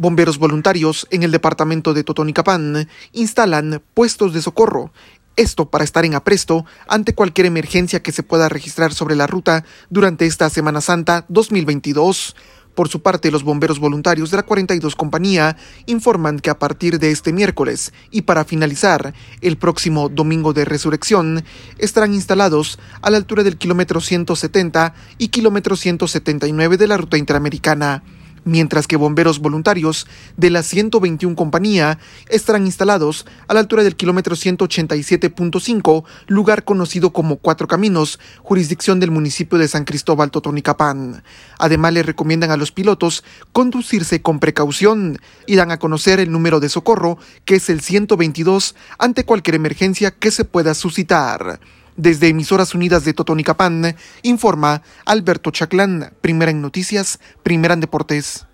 Bomberos voluntarios en el departamento de Totonicapán instalan puestos de socorro. Esto para estar en apresto ante cualquier emergencia que se pueda registrar sobre la ruta durante esta Semana Santa 2022. Por su parte, los bomberos voluntarios de la 42 Compañía informan que a partir de este miércoles y para finalizar el próximo domingo de resurrección, estarán instalados a la altura del kilómetro 170 y kilómetro 179 de la ruta interamericana mientras que bomberos voluntarios de la 121 compañía estarán instalados a la altura del kilómetro 187.5, lugar conocido como Cuatro Caminos, jurisdicción del municipio de San Cristóbal Totonicapán. Además, le recomiendan a los pilotos conducirse con precaución y dan a conocer el número de socorro, que es el 122, ante cualquier emergencia que se pueda suscitar. Desde Emisoras Unidas de Totonicapán, informa Alberto Chaclán, primera en noticias, primera en deportes.